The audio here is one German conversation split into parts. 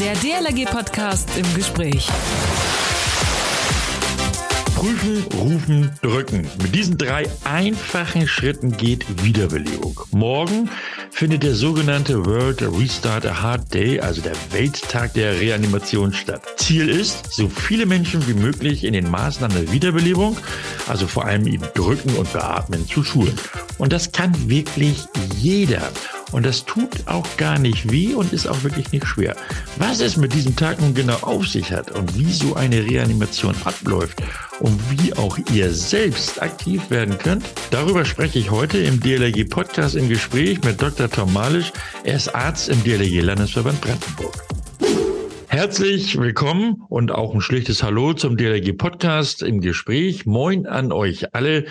Der DLRG-Podcast im Gespräch. Prüfen, rufen, drücken. Mit diesen drei einfachen Schritten geht Wiederbelebung. Morgen findet der sogenannte World Restart a Heart Day, also der Welttag der Reanimation statt. Ziel ist, so viele Menschen wie möglich in den Maßnahmen der Wiederbelebung, also vor allem eben drücken und beatmen, zu schulen. Und das kann wirklich jeder. Und das tut auch gar nicht weh und ist auch wirklich nicht schwer. Was es mit diesem Tag nun genau auf sich hat und wie so eine Reanimation abläuft und wie auch ihr selbst aktiv werden könnt, darüber spreche ich heute im DLRG Podcast im Gespräch mit Dr. Tom Malisch. Er ist Arzt im DLRG Landesverband Brandenburg. Herzlich willkommen und auch ein schlichtes Hallo zum DLRG Podcast im Gespräch. Moin an euch alle,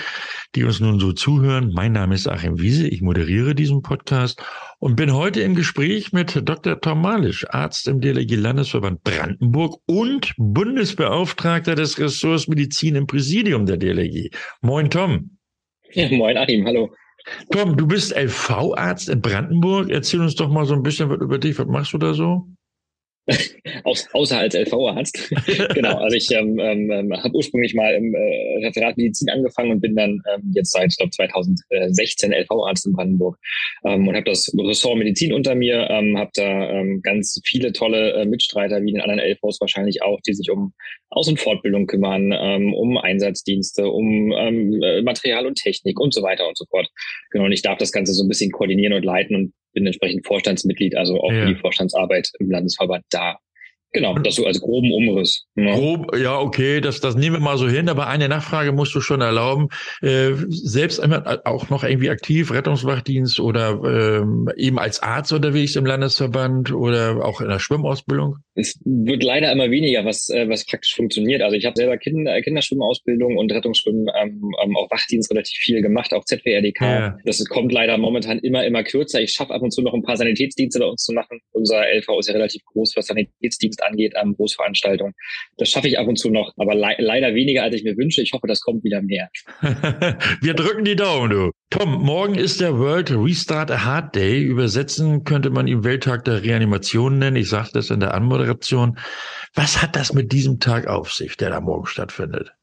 die uns nun so zuhören. Mein Name ist Achim Wiese. Ich moderiere diesen Podcast und bin heute im Gespräch mit Dr. Tom Malisch, Arzt im DLRG Landesverband Brandenburg und Bundesbeauftragter des Ressorts Medizin im Präsidium der DLRG. Moin, Tom. Ja, moin, Achim. Hallo. Tom, du bist LV-Arzt in Brandenburg. Erzähl uns doch mal so ein bisschen was über dich. Was machst du da so? Außer als LV-Arzt. genau, also ich ähm, ähm, habe ursprünglich mal im äh, Referat Medizin angefangen und bin dann ähm, jetzt seit glaub, 2016 LV-Arzt in Brandenburg ähm, und habe das Ressort Medizin unter mir, ähm, habe da ähm, ganz viele tolle äh, Mitstreiter, wie in den anderen LVs wahrscheinlich auch, die sich um Aus- und Fortbildung kümmern, ähm, um Einsatzdienste, um ähm, äh, Material und Technik und so weiter und so fort. Genau, und ich darf das Ganze so ein bisschen koordinieren und leiten und bin entsprechend Vorstandsmitglied, also auch ja. für die Vorstandsarbeit im Landesverband da. Genau, das so als groben Umriss. Ne? Grob, ja, okay, das, das nehmen wir mal so hin, aber eine Nachfrage musst du schon erlauben. Äh, selbst einmal auch noch irgendwie aktiv, Rettungswachdienst oder ähm, eben als Arzt unterwegs im Landesverband oder auch in der Schwimmausbildung? Es wird leider immer weniger, was, äh, was praktisch funktioniert. Also ich habe selber Kinder, Kinderschwimmausbildung und Rettungsschwimmen, ähm, ähm, auch Wachdienst relativ viel gemacht, auch ZWRDK. Ja. Das kommt leider momentan immer, immer kürzer. Ich schaffe ab und zu noch ein paar Sanitätsdienste bei uns zu machen. Unser LV ist ja relativ groß, was Sanitätsdienst angeht an Großveranstaltungen. Das schaffe ich ab und zu noch, aber le leider weniger, als ich mir wünsche. Ich hoffe, das kommt wieder mehr. Wir drücken die Daumen, du. Tom, morgen ist der World Restart a Heart Day. Übersetzen könnte man ihn Welttag der Reanimation nennen. Ich sagte das in der Anmoderation. Was hat das mit diesem Tag auf sich, der da morgen stattfindet?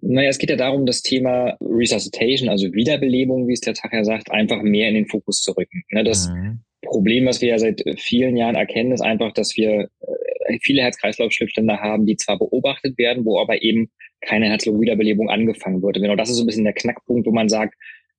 Naja, es geht ja darum, das Thema Resuscitation, also Wiederbelebung, wie es der Tag ja sagt, einfach mehr in den Fokus zu rücken. Ne, das mhm. Problem, was wir ja seit vielen Jahren erkennen, ist einfach, dass wir äh, viele Herz-Kreislauf-Stillstände haben, die zwar beobachtet werden, wo aber eben keine Herz-Lungen-Wiederbelebung angefangen wird. Und genau das ist so ein bisschen der Knackpunkt, wo man sagt,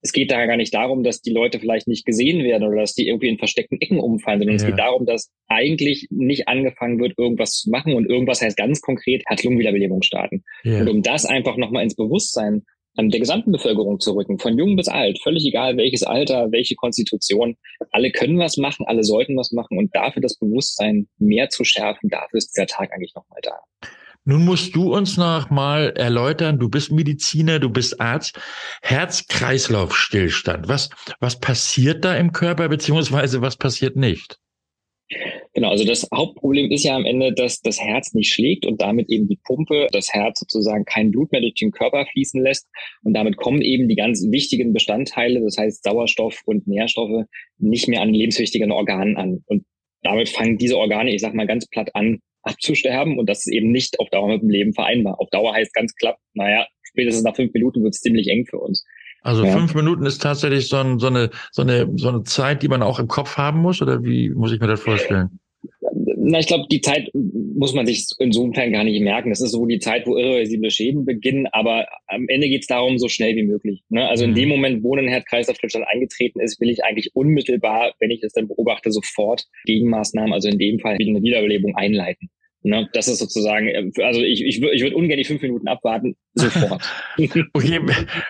es geht da gar nicht darum, dass die Leute vielleicht nicht gesehen werden oder dass die irgendwie in versteckten Ecken umfallen, sondern ja. es geht darum, dass eigentlich nicht angefangen wird, irgendwas zu machen und irgendwas heißt ganz konkret Herz-Lungen-Wiederbelebung starten. Ja. Und um das einfach nochmal ins Bewusstsein der gesamten Bevölkerung zu rücken, von jung bis alt, völlig egal welches Alter, welche Konstitution. Alle können was machen, alle sollten was machen und dafür das Bewusstsein mehr zu schärfen, dafür ist dieser Tag eigentlich nochmal da. Nun musst du uns noch mal erläutern, du bist Mediziner, du bist Arzt, Herz-Kreislauf-Stillstand. Was, was passiert da im Körper, beziehungsweise was passiert nicht? Genau, also das Hauptproblem ist ja am Ende, dass das Herz nicht schlägt und damit eben die Pumpe das Herz sozusagen kein Blut mehr durch den Körper fließen lässt. Und damit kommen eben die ganz wichtigen Bestandteile, das heißt Sauerstoff und Nährstoffe, nicht mehr an lebenswichtigen Organen an. Und damit fangen diese Organe, ich sag mal ganz platt an, abzusterben. Und das ist eben nicht auf Dauer mit dem Leben vereinbar. Auf Dauer heißt ganz klapp, naja, spätestens nach fünf Minuten wird es ziemlich eng für uns. Also ja. fünf Minuten ist tatsächlich so, ein, so, eine, so, eine, so eine Zeit, die man auch im Kopf haben muss, oder wie muss ich mir das vorstellen? Na, ich glaube, die Zeit muss man sich insofern gar nicht merken. Das ist so die Zeit, wo irreversible Schäden beginnen, aber am Ende geht es darum, so schnell wie möglich. Ne? Also mhm. in dem Moment, wo ein Herz-Kreislauf-Stillstand eingetreten ist, will ich eigentlich unmittelbar, wenn ich das dann beobachte, sofort Gegenmaßnahmen, also in dem Fall eine Wiederbelebung einleiten. Ne, das ist sozusagen, äh, also ich, ich, ich würde ungern die fünf Minuten abwarten, sofort. okay,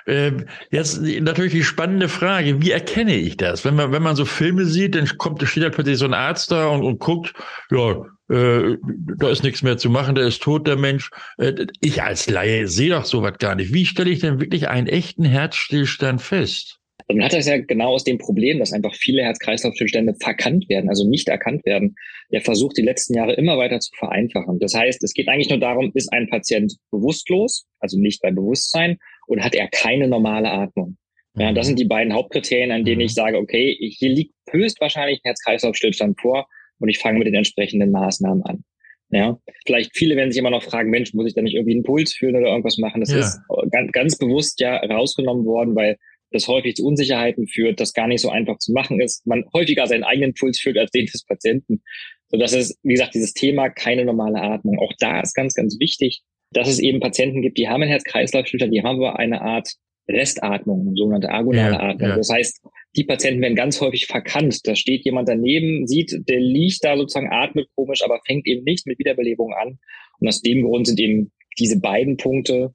äh, jetzt natürlich die spannende Frage, wie erkenne ich das? Wenn man, wenn man so Filme sieht, dann kommt, steht da plötzlich so ein Arzt da und, und guckt, ja, äh, da ist nichts mehr zu machen, der ist tot, der Mensch. Äh, ich als Laie sehe doch sowas gar nicht. Wie stelle ich denn wirklich einen echten Herzstillstand fest? Also man hat das ja genau aus dem Problem, dass einfach viele Herz-Kreislauf-Stillstände verkannt werden, also nicht erkannt werden. Der versucht die letzten Jahre immer weiter zu vereinfachen. Das heißt, es geht eigentlich nur darum, ist ein Patient bewusstlos, also nicht bei Bewusstsein, oder hat er keine normale Atmung? Ja, das sind die beiden Hauptkriterien, an denen mhm. ich sage, okay, hier liegt höchstwahrscheinlich ein Herz-Kreislauf-Stillstand vor. und ich fange mit den entsprechenden Maßnahmen an. Ja, vielleicht viele werden sich immer noch fragen, Mensch, muss ich da nicht irgendwie einen Puls fühlen oder irgendwas machen? Das ja. ist ganz, ganz bewusst ja rausgenommen worden, weil das häufig zu Unsicherheiten führt, das gar nicht so einfach zu machen ist. Man häufiger seinen eigenen Puls fühlt als den des Patienten. So, das ist, wie gesagt, dieses Thema keine normale Atmung. Auch da ist ganz, ganz wichtig, dass es eben Patienten gibt, die haben einen Herz-Kreislauf-Stillstand, die haben aber eine Art Restatmung, sogenannte agonale ja, Atmung. Ja. Das heißt, die Patienten werden ganz häufig verkannt. Da steht jemand daneben, sieht, der liegt da sozusagen, atmet komisch, aber fängt eben nicht mit Wiederbelebung an. Und aus dem Grund sind eben diese beiden Punkte,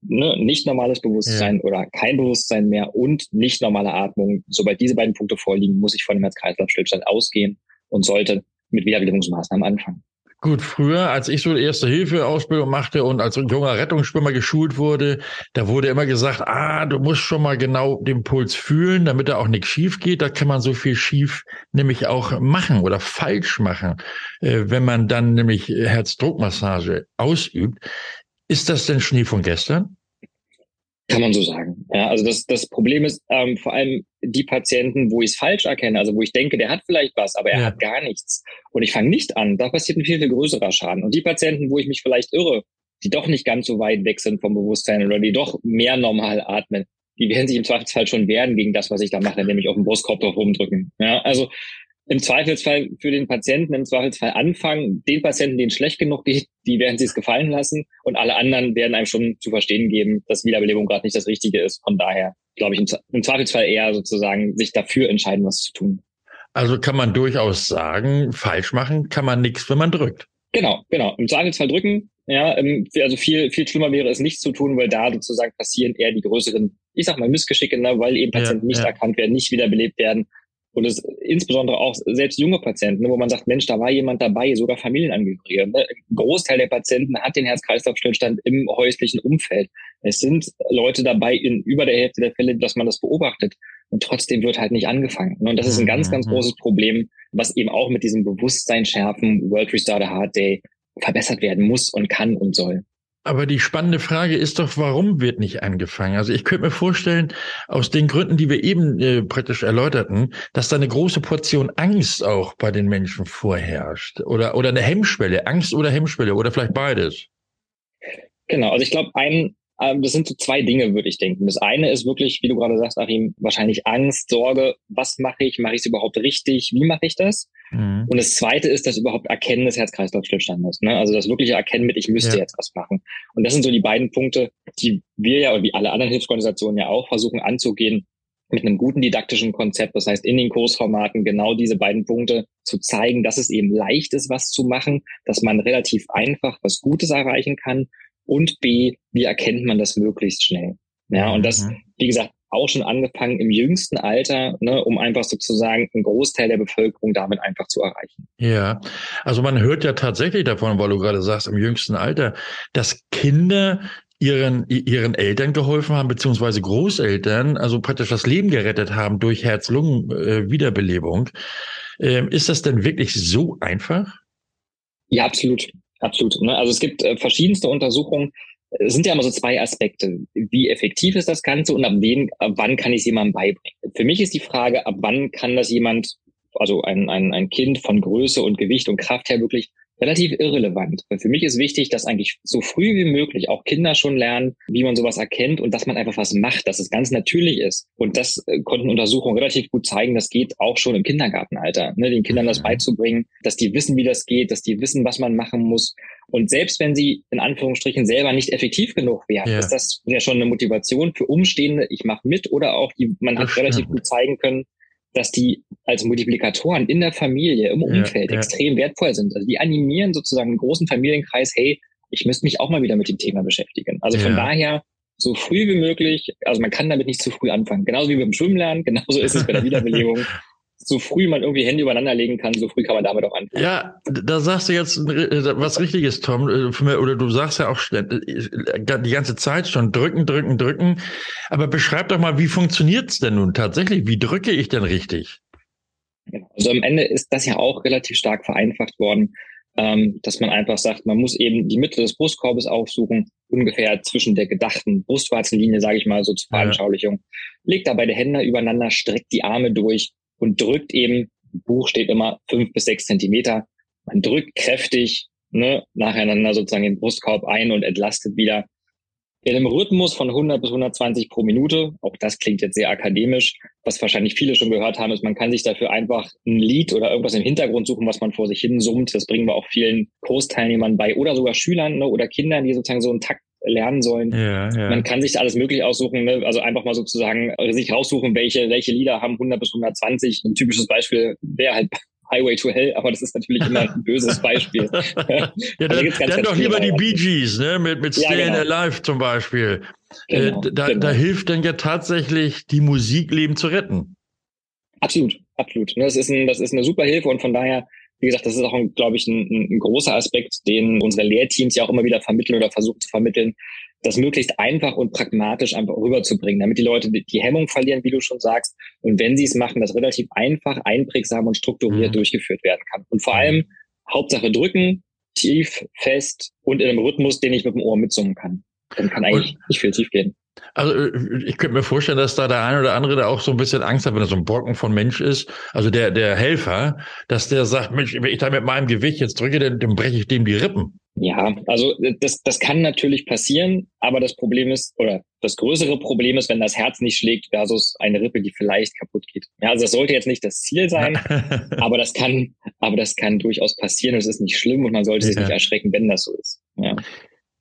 ne, nicht normales Bewusstsein ja. oder kein Bewusstsein mehr und nicht normale Atmung. Sobald diese beiden Punkte vorliegen, muss ich von dem Herz-Kreislauf-Stillstand ausgehen und sollte mit Wiederbelebungsmaßnahmen anfangen. Gut, früher, als ich so erste Hilfe Ausbildung machte und als junger Rettungsschwimmer geschult wurde, da wurde immer gesagt, ah, du musst schon mal genau den Puls fühlen, damit da auch nichts schief geht. Da kann man so viel schief nämlich auch machen oder falsch machen, äh, wenn man dann nämlich Herzdruckmassage ausübt. Ist das denn Schnee von gestern? Kann man so sagen. Ja, also das, das Problem ist ähm, vor allem die Patienten, wo ich es falsch erkenne, also wo ich denke, der hat vielleicht was, aber er ja. hat gar nichts. Und ich fange nicht an, da passiert ein viel, viel größerer Schaden. Und die Patienten, wo ich mich vielleicht irre, die doch nicht ganz so weit weg sind vom Bewusstsein oder die doch mehr normal atmen, die werden sich im Zweifelsfall schon wehren gegen das, was ich da mache, nämlich auf den Brustkorb drauf rumdrücken. Ja, also im Zweifelsfall für den Patienten im Zweifelsfall anfangen. Den Patienten, denen schlecht genug geht, die werden sich es gefallen lassen und alle anderen werden einem schon zu verstehen geben, dass Wiederbelebung gerade nicht das Richtige ist. Von daher glaube ich im, im Zweifelsfall eher sozusagen sich dafür entscheiden, was zu tun. Also kann man durchaus sagen, falsch machen kann man nichts, wenn man drückt. Genau, genau. Im Zweifelsfall drücken. Ja, ähm, also viel, viel schlimmer wäre es nicht zu tun, weil da sozusagen passieren eher die größeren, ich sag mal, Missgeschicke, ne, weil eben Patienten ja, nicht ja. erkannt werden, nicht wiederbelebt werden und es insbesondere auch selbst junge Patienten, ne, wo man sagt, Mensch, da war jemand dabei, sogar Familienangehörige. Ne? Ein Großteil der Patienten hat den Herz-Kreislauf-Stillstand im häuslichen Umfeld. Es sind Leute dabei in über der Hälfte der Fälle, dass man das beobachtet. Und trotzdem wird halt nicht angefangen. Ne? Und das ist ein ganz, ganz mhm. großes Problem, was eben auch mit diesem Bewusstsein schärfen World Restart a Heart Day verbessert werden muss und kann und soll. Aber die spannende Frage ist doch, warum wird nicht angefangen? Also ich könnte mir vorstellen, aus den Gründen, die wir eben äh, praktisch erläuterten, dass da eine große Portion Angst auch bei den Menschen vorherrscht. Oder, oder eine Hemmschwelle, Angst oder Hemmschwelle oder vielleicht beides. Genau, also ich glaube, ein, ähm, das sind so zwei Dinge, würde ich denken. Das eine ist wirklich, wie du gerade sagst, Achim, wahrscheinlich Angst, Sorge, was mache ich, mache ich es überhaupt richtig, wie mache ich das? Mhm. Und das zweite ist das überhaupt Erkennen des Herz-Kreislauf-Stillstandes. Ne? Also das wirkliche Erkennen mit, ich müsste ja. jetzt was machen. Und das sind so die beiden Punkte, die wir ja und wie alle anderen Hilfsorganisationen ja auch versuchen anzugehen mit einem guten didaktischen Konzept. Das heißt, in den Kursformaten genau diese beiden Punkte zu zeigen, dass es eben leicht ist, was zu machen, dass man relativ einfach was Gutes erreichen kann und B, wie erkennt man das möglichst schnell. Ja, und das, mhm. wie gesagt, auch schon angefangen im jüngsten Alter, ne, um einfach sozusagen einen Großteil der Bevölkerung damit einfach zu erreichen. Ja, also man hört ja tatsächlich davon, weil du gerade sagst, im jüngsten Alter, dass Kinder ihren, ihren Eltern geholfen haben, beziehungsweise Großeltern, also praktisch das Leben gerettet haben durch Herz-Lungen-Wiederbelebung. Ähm, ist das denn wirklich so einfach? Ja, absolut. Absolut. Ne? Also es gibt äh, verschiedenste Untersuchungen, es sind ja immer so zwei Aspekte. Wie effektiv ist das Ganze und ab, wen, ab wann kann ich es jemandem beibringen? Für mich ist die Frage, ab wann kann das jemand, also ein, ein, ein Kind von Größe und Gewicht und Kraft her wirklich relativ irrelevant. Weil für mich ist wichtig, dass eigentlich so früh wie möglich auch Kinder schon lernen, wie man sowas erkennt und dass man einfach was macht, dass es ganz natürlich ist. Und das äh, konnten Untersuchungen relativ gut zeigen, das geht auch schon im Kindergartenalter, ne, den Kindern das beizubringen, dass die wissen, wie das geht, dass die wissen, was man machen muss. Und selbst wenn sie in Anführungsstrichen selber nicht effektiv genug wären, ja. ist das ja schon eine Motivation für Umstehende, ich mache mit oder auch die, man hat relativ gut zeigen können, dass die als Multiplikatoren in der Familie, im Umfeld ja, ja. extrem wertvoll sind. Also die animieren sozusagen einen großen Familienkreis, hey, ich müsste mich auch mal wieder mit dem Thema beschäftigen. Also von daher so früh wie möglich, also man kann damit nicht zu früh anfangen. Genauso wie beim Schwimmen lernen, genauso ist es bei der Wiederbelebung. So früh man irgendwie Hände übereinander legen kann, so früh kann man damit auch anfangen. Ja, da sagst du jetzt äh, was Richtiges, Tom. Äh, oder du sagst ja auch äh, die ganze Zeit schon drücken, drücken, drücken. Aber beschreib doch mal, wie funktioniert's denn nun tatsächlich? Wie drücke ich denn richtig? Also am Ende ist das ja auch relativ stark vereinfacht worden, ähm, dass man einfach sagt, man muss eben die Mitte des Brustkorbes aufsuchen, ungefähr zwischen der gedachten Brustwarzenlinie, sage ich mal so zur Veranschaulichung. Ja. Legt dabei die Hände übereinander, streckt die Arme durch und drückt eben Buch steht immer fünf bis sechs Zentimeter. Man drückt kräftig ne, nacheinander sozusagen den Brustkorb ein und entlastet wieder in einem Rhythmus von 100 bis 120 pro Minute. Auch das klingt jetzt sehr akademisch. Was wahrscheinlich viele schon gehört haben, ist, man kann sich dafür einfach ein Lied oder irgendwas im Hintergrund suchen, was man vor sich hin summt. Das bringen wir auch vielen Kursteilnehmern bei oder sogar Schülern ne, oder Kindern, die sozusagen so einen Takt lernen sollen. Ja, ja. Man kann sich alles möglich aussuchen, ne? also einfach mal sozusagen sich raussuchen, welche, welche Lieder haben 100 bis 120. Ein typisches Beispiel wäre halt Highway to Hell, aber das ist natürlich immer ein böses Beispiel. ja, dann, da dann doch lieber die Bee Gees, ne? mit, mit Staying ja, genau. Alive zum Beispiel. Genau, äh, da, genau. da hilft dann ja tatsächlich, die Musik Leben zu retten. Absolut, absolut. Das ist, ein, das ist eine super Hilfe und von daher, wie gesagt, das ist auch, glaube ich, ein, ein großer Aspekt, den unsere Lehrteams ja auch immer wieder vermitteln oder versuchen zu vermitteln, das möglichst einfach und pragmatisch einfach rüberzubringen, damit die Leute die Hemmung verlieren, wie du schon sagst. Und wenn sie es machen, das relativ einfach, einprägsam und strukturiert mhm. durchgeführt werden kann. Und vor allem Hauptsache drücken, tief, fest und in einem Rhythmus, den ich mit dem Ohr mitsummen kann. Dann kann eigentlich nicht viel tief gehen. Also äh, ich könnte mir vorstellen, dass da der eine oder andere da auch so ein bisschen Angst hat, wenn er so ein Brocken von Mensch ist, also der, der Helfer, dass der sagt, Mensch, wenn ich da mit meinem Gewicht jetzt drücke, dann, dann breche ich dem die Rippen. Ja, also das, das kann natürlich passieren, aber das Problem ist, oder das größere Problem ist, wenn das Herz nicht schlägt versus eine Rippe, die vielleicht kaputt geht. Ja, also das sollte jetzt nicht das Ziel sein, aber das kann, aber das kann durchaus passieren. Es ist nicht schlimm und man sollte sich nicht erschrecken, wenn das so ist. Ja.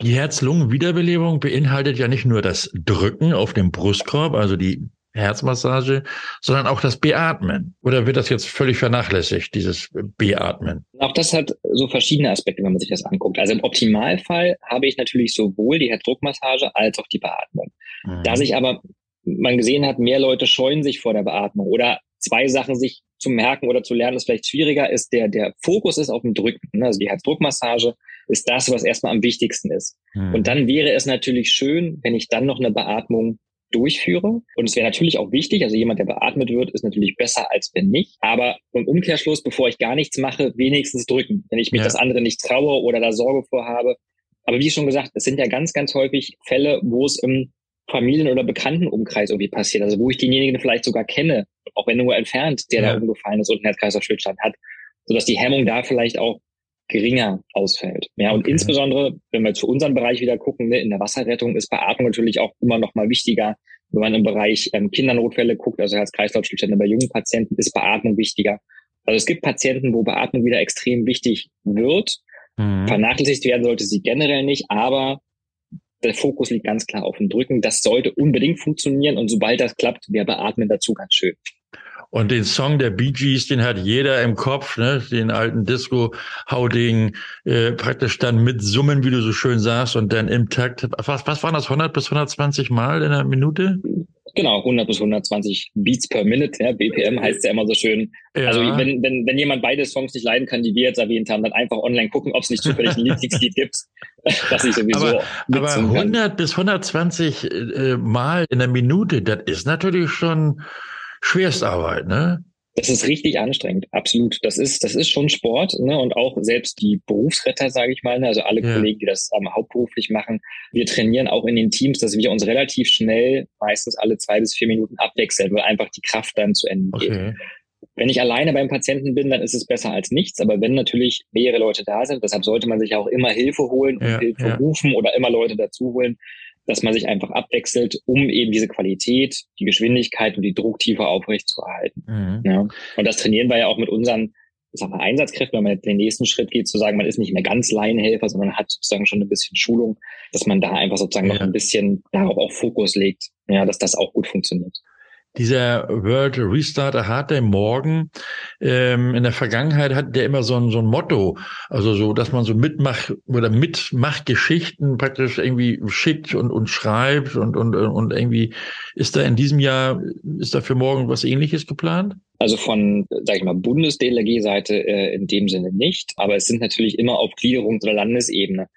Die Herz-Lungen-Wiederbelebung beinhaltet ja nicht nur das Drücken auf dem Brustkorb, also die Herzmassage, sondern auch das Beatmen. Oder wird das jetzt völlig vernachlässigt, dieses Beatmen? Auch das hat so verschiedene Aspekte, wenn man sich das anguckt. Also im Optimalfall habe ich natürlich sowohl die Herzdruckmassage als auch die Beatmung. Mhm. Da sich aber man gesehen hat, mehr Leute scheuen sich vor der Beatmung oder zwei Sachen sich zu merken oder zu lernen, ist vielleicht schwieriger, ist der, der Fokus ist auf dem Drücken. Ne? Also die Herzdruckmassage ist das, was erstmal am wichtigsten ist. Mhm. Und dann wäre es natürlich schön, wenn ich dann noch eine Beatmung durchführe. Und es wäre natürlich auch wichtig, also jemand, der beatmet wird, ist natürlich besser als wenn nicht. Aber im Umkehrschluss, bevor ich gar nichts mache, wenigstens drücken, wenn ich mich ja. das andere nicht traue oder da Sorge vorhabe. Aber wie schon gesagt, es sind ja ganz, ganz häufig Fälle, wo es im Familien- oder Bekanntenumkreis irgendwie passiert. Also wo ich denjenigen vielleicht sogar kenne, auch wenn nur entfernt, der ja. da umgefallen ist und einen Herz-Kreislauf-Stillstand hat, sodass die Hemmung da vielleicht auch geringer ausfällt. Ja, und okay. insbesondere, wenn wir jetzt für unseren Bereich wieder gucken, ne, in der Wasserrettung ist Beatmung natürlich auch immer noch mal wichtiger. Wenn man im Bereich ähm, Kindernotfälle guckt, also Herz-Kreislauf-Zustände bei jungen Patienten, ist Beatmung wichtiger. Also es gibt Patienten, wo Beatmung wieder extrem wichtig wird. Mhm. Vernachlässigt werden sollte sie generell nicht, aber der Fokus liegt ganz klar auf dem Drücken. Das sollte unbedingt funktionieren und sobald das klappt, wäre Beatmen dazu ganz schön. Und den Song der Bee Gees, den hat jeder im Kopf, ne? den alten Disco-Hauding, äh, praktisch dann mit Summen, wie du so schön sagst, und dann im Takt. Was, was waren das, 100 bis 120 Mal in einer Minute? Genau, 100 bis 120 Beats per Minute, ja, BPM heißt ja immer so schön. Ja. Also wenn, wenn, wenn jemand beide Songs nicht leiden kann, die wir jetzt erwähnt haben, dann einfach online gucken, ob es nicht zufällig ein Lieblingslied gibt, das ich sowieso Aber, aber 100 kann. bis 120 äh, Mal in der Minute, das ist natürlich schon Schwerstarbeit, ne? Das ist richtig anstrengend, absolut. Das ist, das ist schon Sport, ne? Und auch selbst die Berufsretter, sage ich mal, ne? also alle ja. Kollegen, die das ähm, hauptberuflich machen, wir trainieren auch in den Teams, dass wir uns relativ schnell, meistens alle zwei bis vier Minuten abwechseln, weil einfach die Kraft dann zu Ende geht. Okay. Wenn ich alleine beim Patienten bin, dann ist es besser als nichts. Aber wenn natürlich mehrere Leute da sind, deshalb sollte man sich auch immer Hilfe holen und ja, Hilfe ja. rufen oder immer Leute dazu holen, dass man sich einfach abwechselt, um eben diese Qualität, die Geschwindigkeit und die Drucktiefe aufrechtzuerhalten. Mhm. Ja. Und das trainieren wir ja auch mit unseren ich sag mal, Einsatzkräften, wenn man den nächsten Schritt geht, zu sagen, man ist nicht mehr ganz Laienhelfer, sondern hat sozusagen schon ein bisschen Schulung, dass man da einfach sozusagen ja. noch ein bisschen darauf auch Fokus legt, ja, dass das auch gut funktioniert dieser World Restart a Hard Day morgen, ähm, in der Vergangenheit hat der immer so ein, so ein Motto, also so, dass man so mitmacht oder mitmacht Geschichten praktisch irgendwie schickt und, und schreibt und, und, und irgendwie ist da in diesem Jahr, ist da für morgen was ähnliches geplant? Also von, sag ich mal, Bundes-DLRG-Seite äh, in dem Sinne nicht, aber es sind natürlich immer auf Gliederungs- oder Landesebene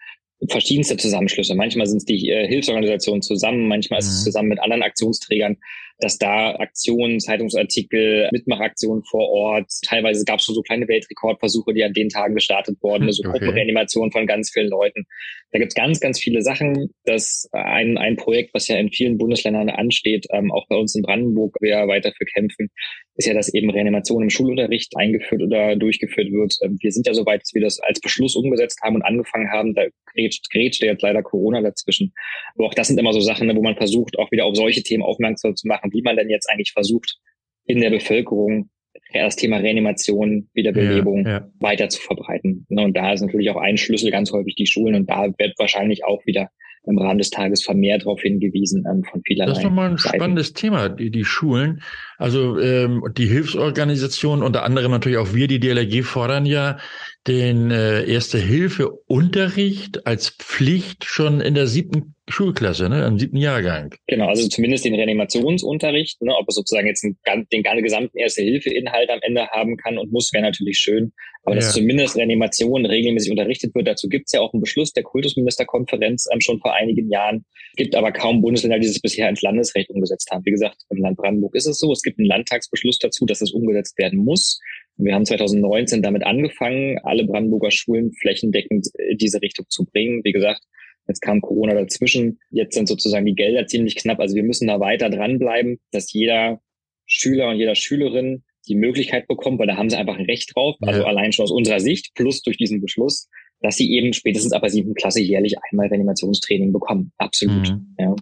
verschiedenste Zusammenschlüsse. Manchmal sind es die äh, Hilfsorganisationen zusammen, manchmal ist es mhm. zusammen mit anderen Aktionsträgern dass da Aktionen, Zeitungsartikel, Mitmachaktionen vor Ort, teilweise gab es schon so kleine Weltrekordversuche, die an den Tagen gestartet wurden, so okay. Gruppenreanimationen von ganz vielen Leuten. Da gibt es ganz, ganz viele Sachen. Das ein, ein Projekt, was ja in vielen Bundesländern ansteht, ähm, auch bei uns in Brandenburg, wir weiter für kämpfen, ist ja, dass eben Reanimation im Schulunterricht eingeführt oder durchgeführt wird. Ähm, wir sind ja so weit, dass wir das als Beschluss umgesetzt haben und angefangen haben. Da grätscht, grätscht jetzt leider Corona dazwischen. Aber auch das sind immer so Sachen, ne, wo man versucht, auch wieder auf solche Themen aufmerksam zu machen, wie man denn jetzt eigentlich versucht, in der Bevölkerung das Thema Reanimation, Wiederbelebung ja, ja. weiter zu verbreiten. Ne, und da ist natürlich auch ein Schlüssel ganz häufig die Schulen und da wird wahrscheinlich auch wieder im Rahmen des Tages vermehrt darauf hingewiesen ähm, von vielerlei. Das ist nochmal ein Seiten. spannendes Thema, die, die Schulen. Also ähm, die Hilfsorganisationen, unter anderem natürlich auch wir, die DLRG, fordern ja den äh, Erste-Hilfe-Unterricht als Pflicht schon in der siebten Schulklasse, ne, im siebten Jahrgang. Genau, also zumindest den Reanimationsunterricht, ne, ob es sozusagen jetzt einen, den gesamten Erste-Hilfe-Inhalt am Ende haben kann und muss, wäre natürlich schön. Aber ja. dass zumindest Reanimation regelmäßig unterrichtet wird, dazu gibt es ja auch einen Beschluss der Kultusministerkonferenz ähm, schon vor einigen Jahren. Gibt aber kaum Bundesländer, die es bisher ins Landesrecht umgesetzt haben. Wie gesagt, im Land Brandenburg ist es so. Es gibt einen Landtagsbeschluss dazu, dass es umgesetzt werden muss. Wir haben 2019 damit angefangen, alle Brandenburger Schulen flächendeckend in diese Richtung zu bringen. Wie gesagt, jetzt kam Corona dazwischen. Jetzt sind sozusagen die Gelder ziemlich knapp. Also wir müssen da weiter dranbleiben, dass jeder Schüler und jeder Schülerin die Möglichkeit bekommt, weil da haben sie einfach ein Recht drauf, also ja. allein schon aus unserer Sicht, plus durch diesen Beschluss, dass sie eben spätestens ab der siebten Klasse jährlich einmal Reanimationstraining bekommen. Absolut. Mhm. Ja.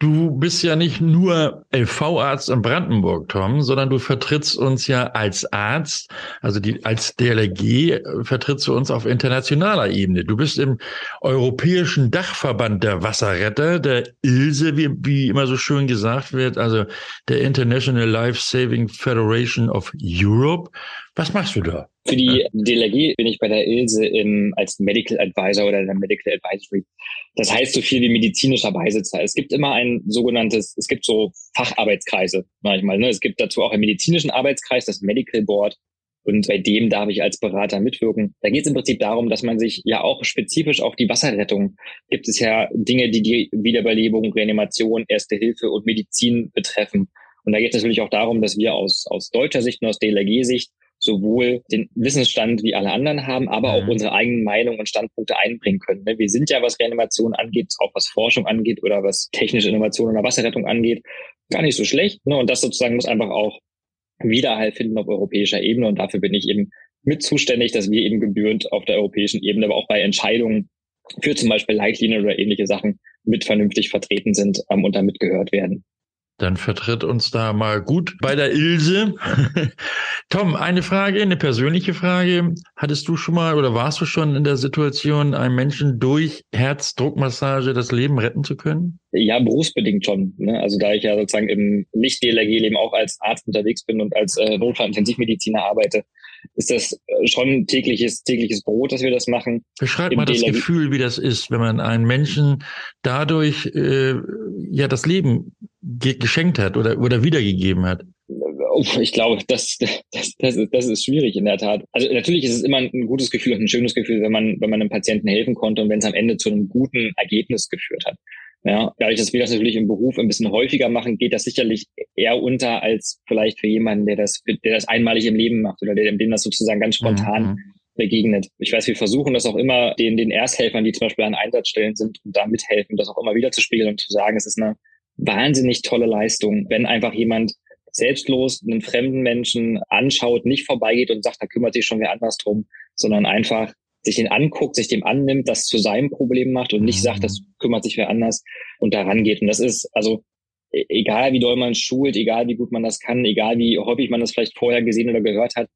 Du bist ja nicht nur LV-Arzt in Brandenburg, Tom, sondern du vertrittst uns ja als Arzt, also die, als DLRG äh, vertrittst du uns auf internationaler Ebene. Du bist im Europäischen Dachverband der Wasserretter, der ILSE, wie, wie immer so schön gesagt wird, also der International Life Saving Federation of Europe. Was machst du da? Für die DLRG bin ich bei der ILSE im, als Medical Advisor oder der Medical Advisory. Das heißt so viel wie medizinischer Beisitzer. Es gibt immer ein sogenanntes, es gibt so Facharbeitskreise manchmal. Ne? Es gibt dazu auch einen medizinischen Arbeitskreis, das Medical Board. Und bei dem darf ich als Berater mitwirken. Da geht es im Prinzip darum, dass man sich ja auch spezifisch auf die Wasserrettung gibt es ja Dinge, die die Wiederbelebung, Reanimation, Erste Hilfe und Medizin betreffen. Und da geht es natürlich auch darum, dass wir aus, aus deutscher Sicht und aus DLRG-Sicht sowohl den Wissensstand wie alle anderen haben, aber auch mhm. unsere eigenen Meinungen und Standpunkte einbringen können. Ne? Wir sind ja, was Reanimation angeht, auch was Forschung angeht oder was technische Innovation oder Wasserrettung angeht, gar nicht so schlecht. Ne? Und das sozusagen muss einfach auch Widerhall finden auf europäischer Ebene. Und dafür bin ich eben mit zuständig, dass wir eben gebührend auf der europäischen Ebene, aber auch bei Entscheidungen für zum Beispiel Leitlinien oder ähnliche Sachen mit vernünftig vertreten sind ähm, und damit gehört werden. Dann vertritt uns da mal gut bei der Ilse. Tom, eine Frage, eine persönliche Frage. Hattest du schon mal oder warst du schon in der Situation, einem Menschen durch Herzdruckmassage das Leben retten zu können? Ja, berufsbedingt schon. Ne? Also da ich ja sozusagen im Nicht-DLRG-Leben auch als Arzt unterwegs bin und als äh, Notfallintensivmediziner arbeite, ist das äh, schon tägliches, tägliches Brot, dass wir das machen. Beschreib mal das DLRG Gefühl, wie das ist, wenn man einen Menschen dadurch äh, ja das Leben ge geschenkt hat oder, oder wiedergegeben hat? Ich glaube, das, das, das, ist, das ist schwierig in der Tat. Also natürlich ist es immer ein gutes Gefühl und ein schönes Gefühl, wenn man, wenn man einem Patienten helfen konnte und wenn es am Ende zu einem guten Ergebnis geführt hat. Ja, dadurch, dass wir das natürlich im Beruf ein bisschen häufiger machen, geht das sicherlich eher unter als vielleicht für jemanden, der das, der das einmalig im Leben macht oder der, dem das sozusagen ganz spontan mhm. begegnet. Ich weiß, wir versuchen das auch immer den, den Ersthelfern, die zum Beispiel an Einsatzstellen sind und da mithelfen, das auch immer wieder zu spiegeln und zu sagen, es ist eine wahnsinnig tolle Leistung, wenn einfach jemand selbstlos einen fremden Menschen anschaut, nicht vorbeigeht und sagt, da kümmert sich schon wer anders drum, sondern einfach sich den anguckt, sich dem annimmt, das zu seinem Problem macht und nicht sagt, das mhm. kümmert sich wer anders und daran geht. Und das ist, also e-, egal wie doll man schult, egal wie gut man das kann, egal wie häufig man das vielleicht vorher gesehen oder gehört hat,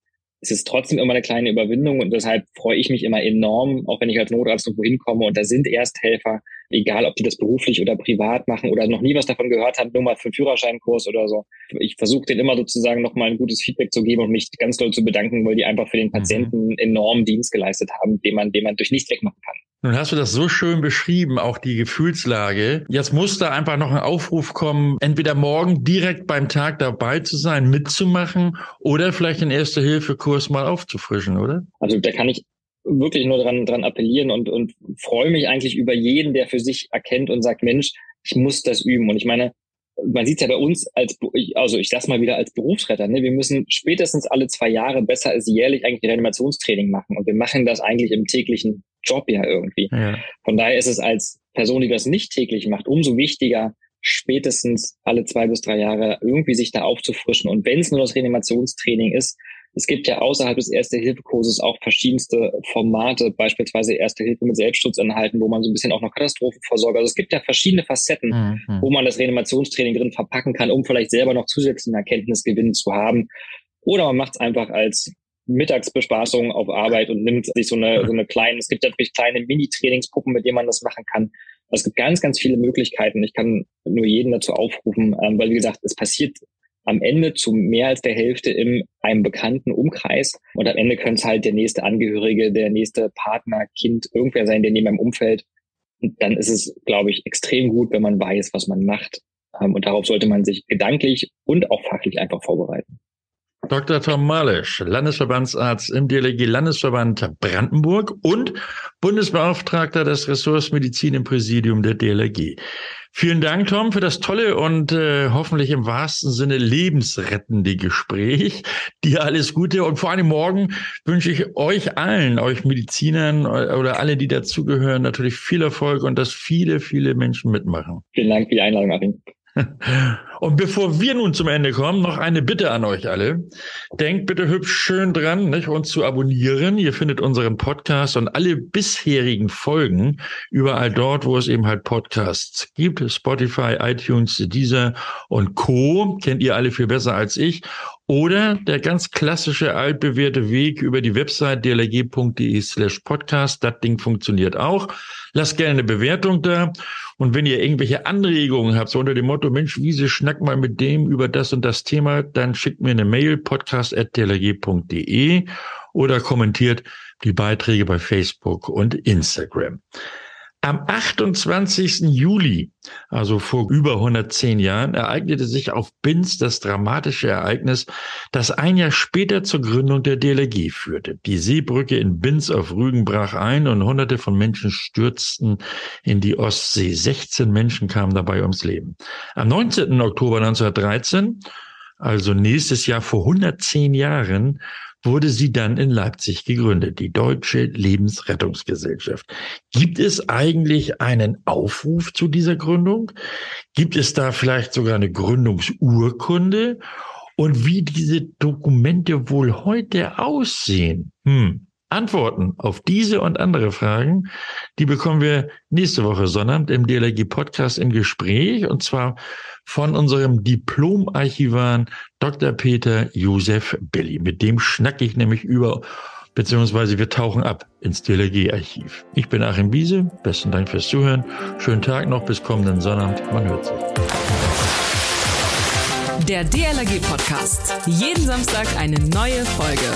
es ist trotzdem immer eine kleine Überwindung und deshalb freue ich mich immer enorm, auch wenn ich als Notarzt irgendwo hinkomme und da sind Ersthelfer, egal ob die das beruflich oder privat machen oder noch nie was davon gehört haben, nur mal für einen Führerscheinkurs oder so. Ich versuche denen immer sozusagen nochmal ein gutes Feedback zu geben und mich ganz doll zu bedanken, weil die einfach für den mhm. Patienten enormen Dienst geleistet haben, den man, den man durch nichts wegmachen kann. Nun hast du das so schön beschrieben, auch die Gefühlslage. Jetzt muss da einfach noch ein Aufruf kommen, entweder morgen direkt beim Tag dabei zu sein, mitzumachen oder vielleicht den Erste-Hilfe-Kurs mal aufzufrischen, oder? Also da kann ich wirklich nur dran, dran appellieren und, und freue mich eigentlich über jeden, der für sich erkennt und sagt, Mensch, ich muss das üben. Und ich meine, man sieht ja bei uns als, also ich sag's mal wieder als Berufsretter, ne, wir müssen spätestens alle zwei Jahre besser als jährlich eigentlich Reanimationstraining machen. Und wir machen das eigentlich im täglichen Job ja irgendwie. Ja. Von daher ist es als Person, die das nicht täglich macht, umso wichtiger, spätestens alle zwei bis drei Jahre irgendwie sich da aufzufrischen. Und wenn es nur das Reanimationstraining ist, es gibt ja außerhalb des Erste-Hilfe-Kurses auch verschiedenste Formate, beispielsweise Erste Hilfe mit Selbstschutz enthalten, wo man so ein bisschen auch noch Katastrophenvorsorge. Also es gibt ja verschiedene Facetten, mhm. wo man das Reanimationstraining drin verpacken kann, um vielleicht selber noch zusätzlichen Erkenntnisgewinn zu haben. Oder man macht es einfach als Mittagsbespaßung auf Arbeit und nimmt sich so eine, so eine kleine, es gibt ja wirklich kleine Mini-Trainingspuppen, mit denen man das machen kann. Es gibt ganz, ganz viele Möglichkeiten. Ich kann nur jeden dazu aufrufen, ähm, weil wie gesagt, es passiert am Ende zu mehr als der Hälfte in einem bekannten Umkreis. Und am Ende könnte es halt der nächste Angehörige, der nächste Partner, Kind, irgendwer sein, der neben einem Umfeld. Und dann ist es, glaube ich, extrem gut, wenn man weiß, was man macht. Ähm, und darauf sollte man sich gedanklich und auch fachlich einfach vorbereiten. Dr. Tom Malisch, Landesverbandsarzt im DLG Landesverband Brandenburg und Bundesbeauftragter des Ressorts Medizin im Präsidium der DLG. Vielen Dank, Tom, für das tolle und äh, hoffentlich im wahrsten Sinne lebensrettende Gespräch. Dir alles Gute und vor allem morgen wünsche ich euch allen, euch Medizinern oder alle, die dazugehören, natürlich viel Erfolg und dass viele, viele Menschen mitmachen. Vielen Dank für die Einladung, Achim. Und bevor wir nun zum Ende kommen, noch eine Bitte an euch alle. Denkt bitte hübsch schön dran, nicht, uns zu abonnieren. Ihr findet unseren Podcast und alle bisherigen Folgen überall dort, wo es eben halt Podcasts gibt. Spotify, iTunes, Deezer und Co. Kennt ihr alle viel besser als ich. Oder der ganz klassische altbewährte Weg über die Website dlg.de slash podcast. Das Ding funktioniert auch. Lasst gerne eine Bewertung da. Und wenn ihr irgendwelche Anregungen habt, so unter dem Motto, Mensch, Wiese, schnack mal mit dem über das und das Thema, dann schickt mir eine Mail, podcast.dlg.de oder kommentiert die Beiträge bei Facebook und Instagram. Am 28. Juli, also vor über 110 Jahren, ereignete sich auf Binz das dramatische Ereignis, das ein Jahr später zur Gründung der DLG führte. Die Seebrücke in Binz auf Rügen brach ein und hunderte von Menschen stürzten in die Ostsee. 16 Menschen kamen dabei ums Leben. Am 19. Oktober 1913 also nächstes Jahr vor 110 Jahren, wurde sie dann in Leipzig gegründet, die Deutsche Lebensrettungsgesellschaft. Gibt es eigentlich einen Aufruf zu dieser Gründung? Gibt es da vielleicht sogar eine Gründungsurkunde? Und wie diese Dokumente wohl heute aussehen? Hm. Antworten auf diese und andere Fragen, die bekommen wir nächste Woche Sonnabend im DLRG Podcast im Gespräch und zwar von unserem Diplomarchivan Dr. Peter Josef Belli. Mit dem schnacke ich nämlich über, beziehungsweise wir tauchen ab ins DLRG-Archiv. Ich bin Achim Wiese. Besten Dank fürs Zuhören. Schönen Tag noch bis kommenden Sonnabend. Man hört sich. Der DLRG Podcast. Jeden Samstag eine neue Folge.